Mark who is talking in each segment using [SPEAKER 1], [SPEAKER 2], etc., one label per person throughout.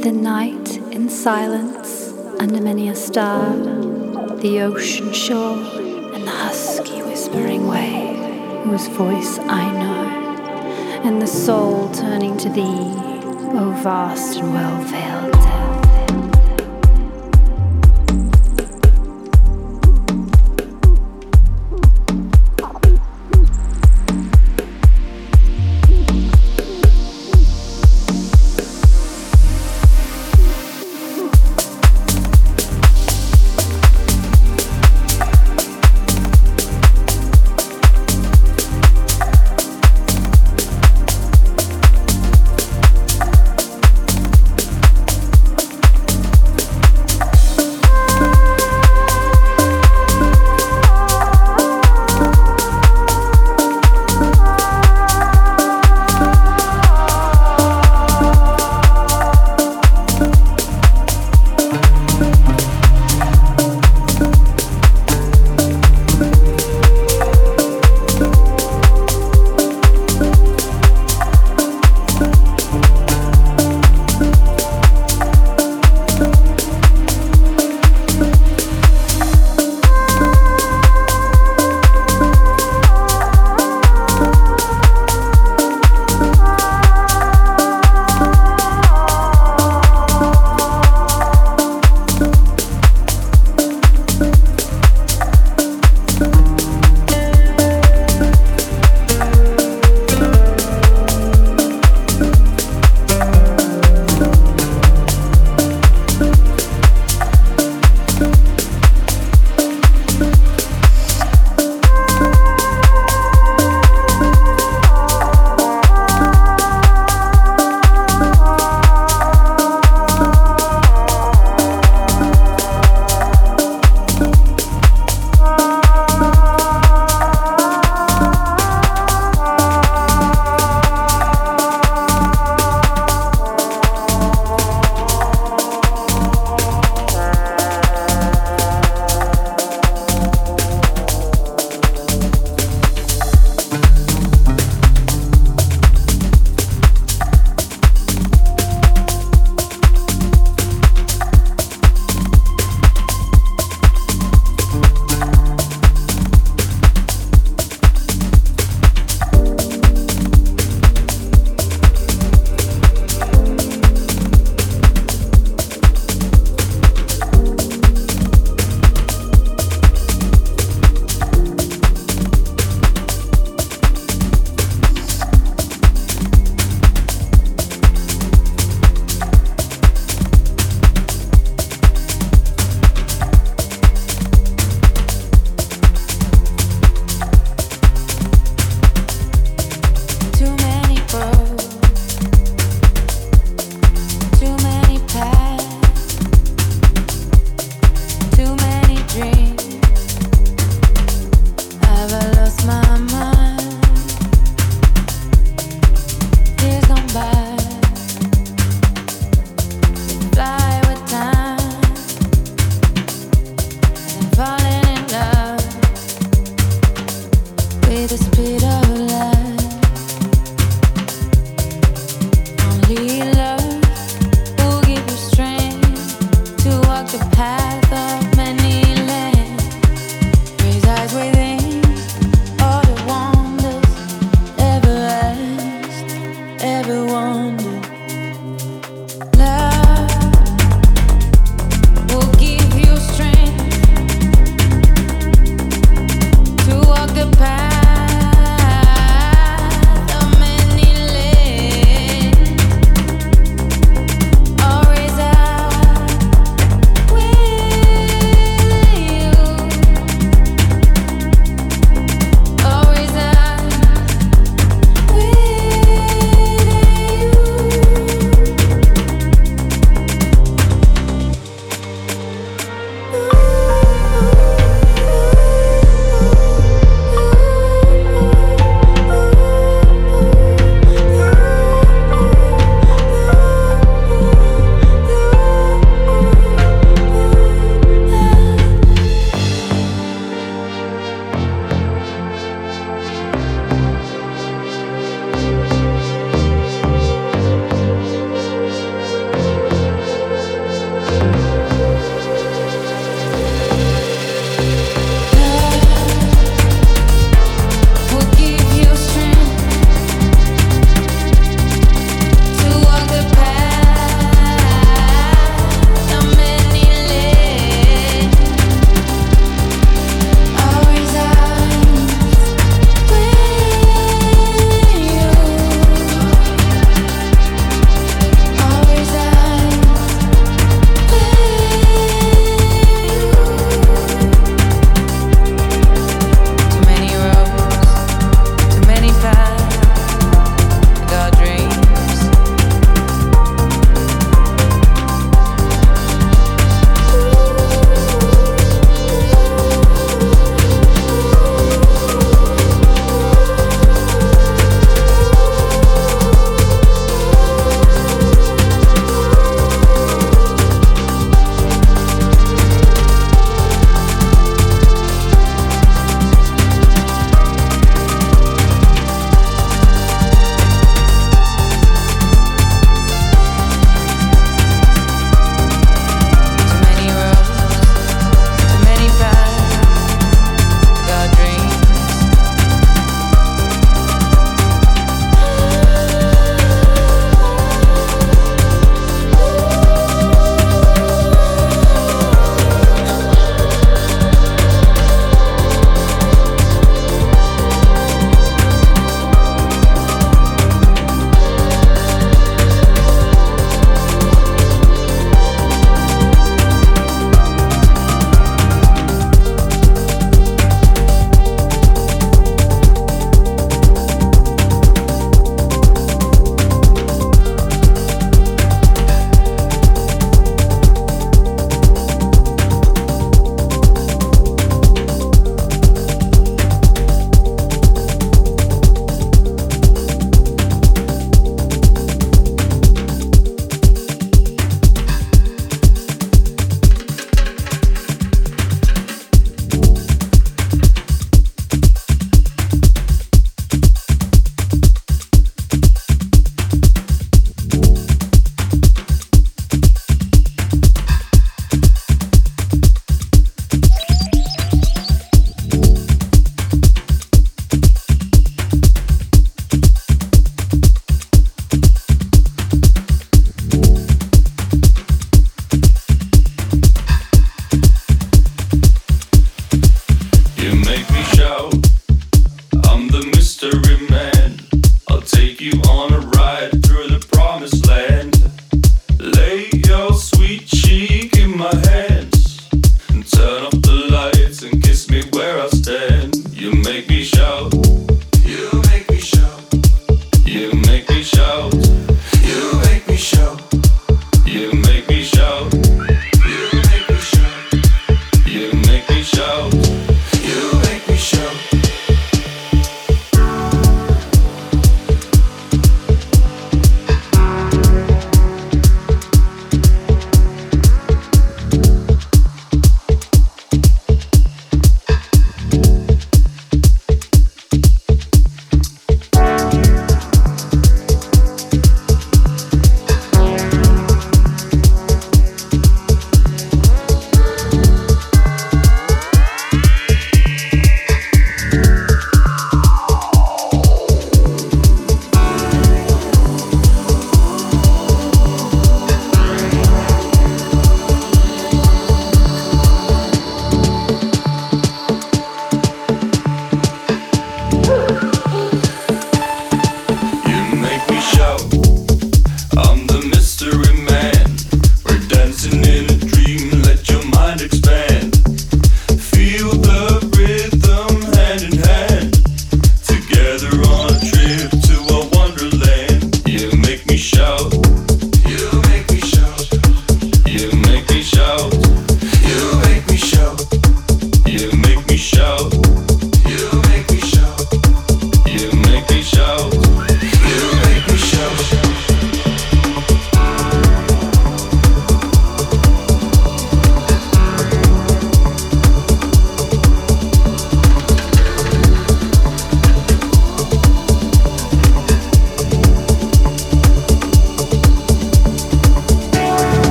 [SPEAKER 1] the night, in silence, under many a star, the ocean shore and the husky whispering wave, whose voice I know, and the soul turning to thee, O vast and well veiled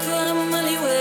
[SPEAKER 2] put a
[SPEAKER 3] money where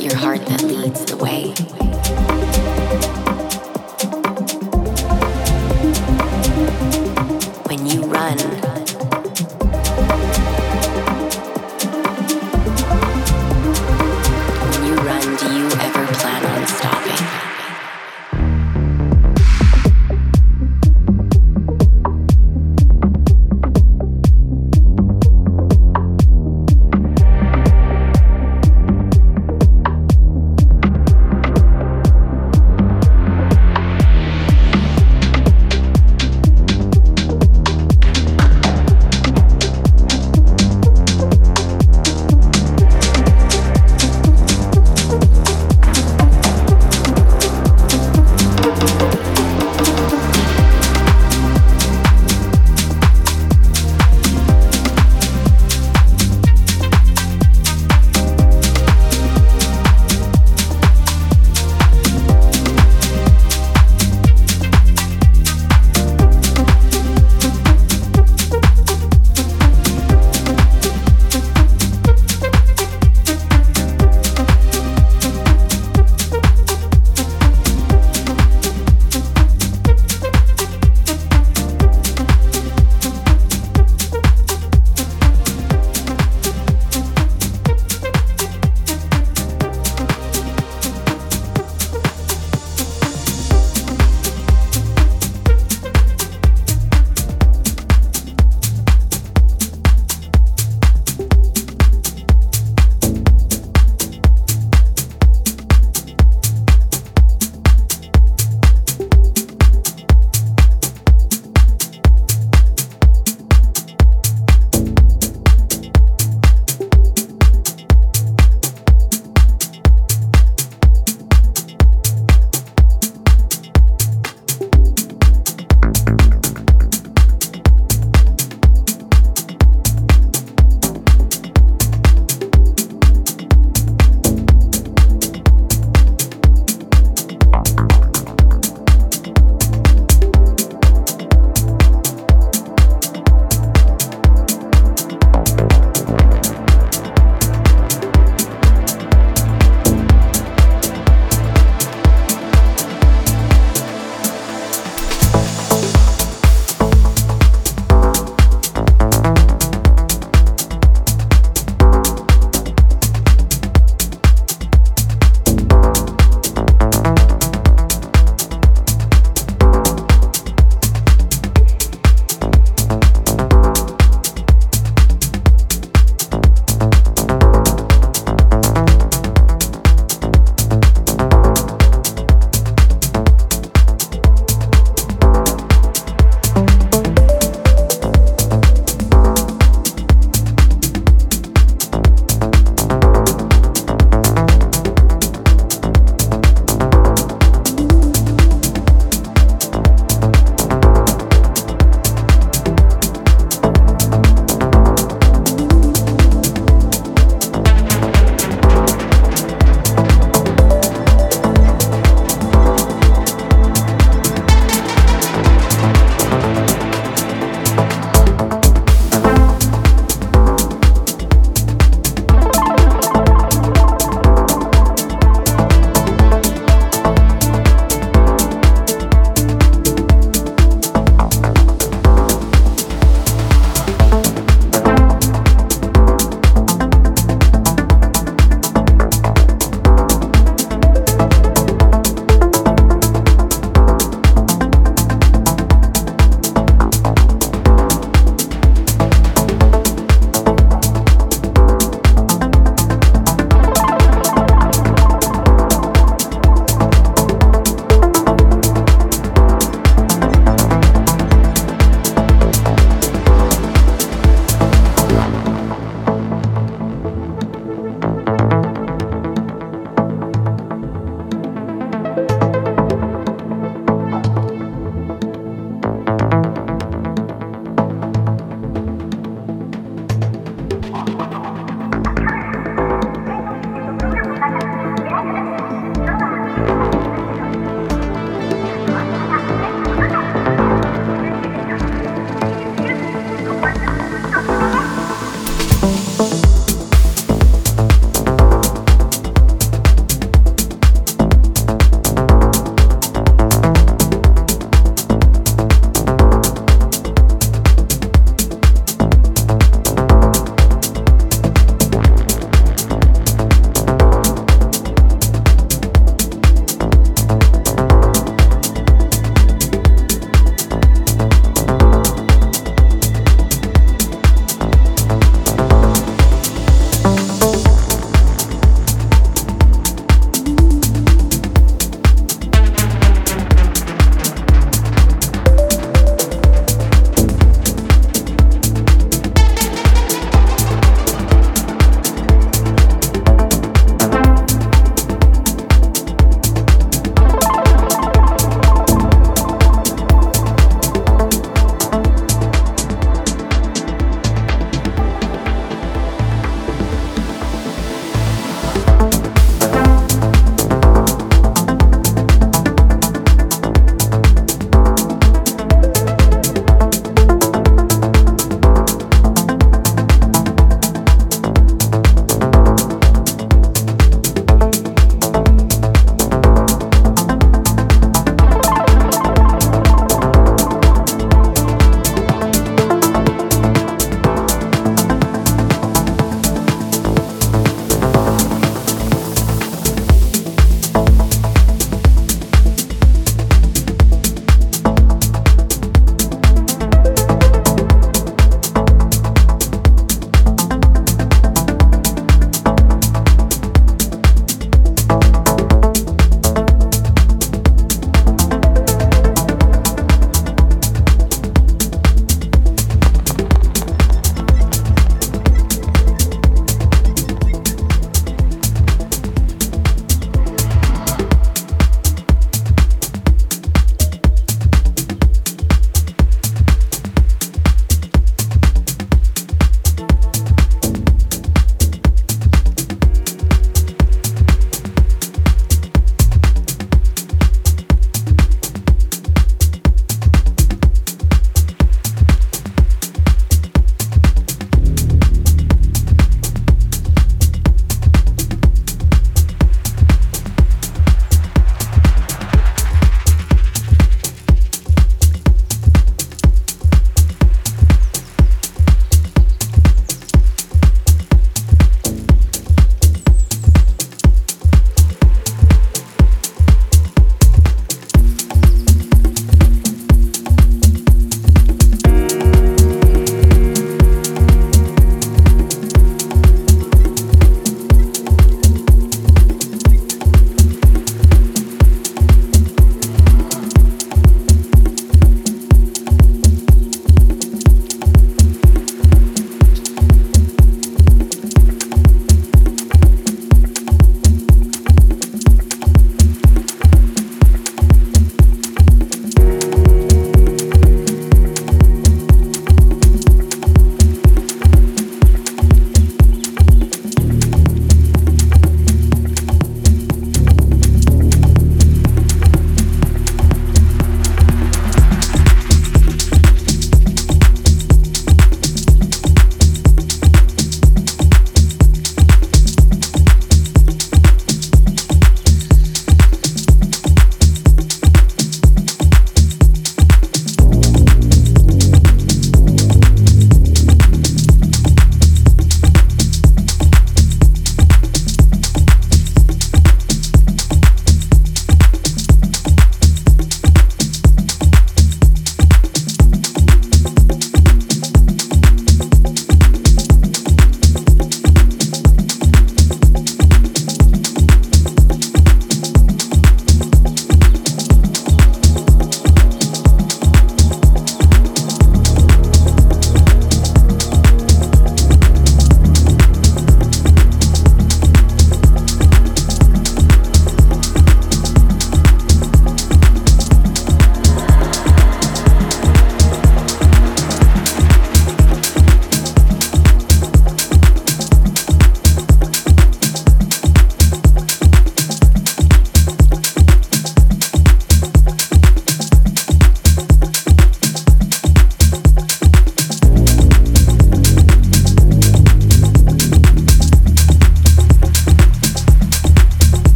[SPEAKER 3] your heart that leads the way?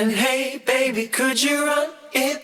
[SPEAKER 4] And hey, baby, could you
[SPEAKER 5] run it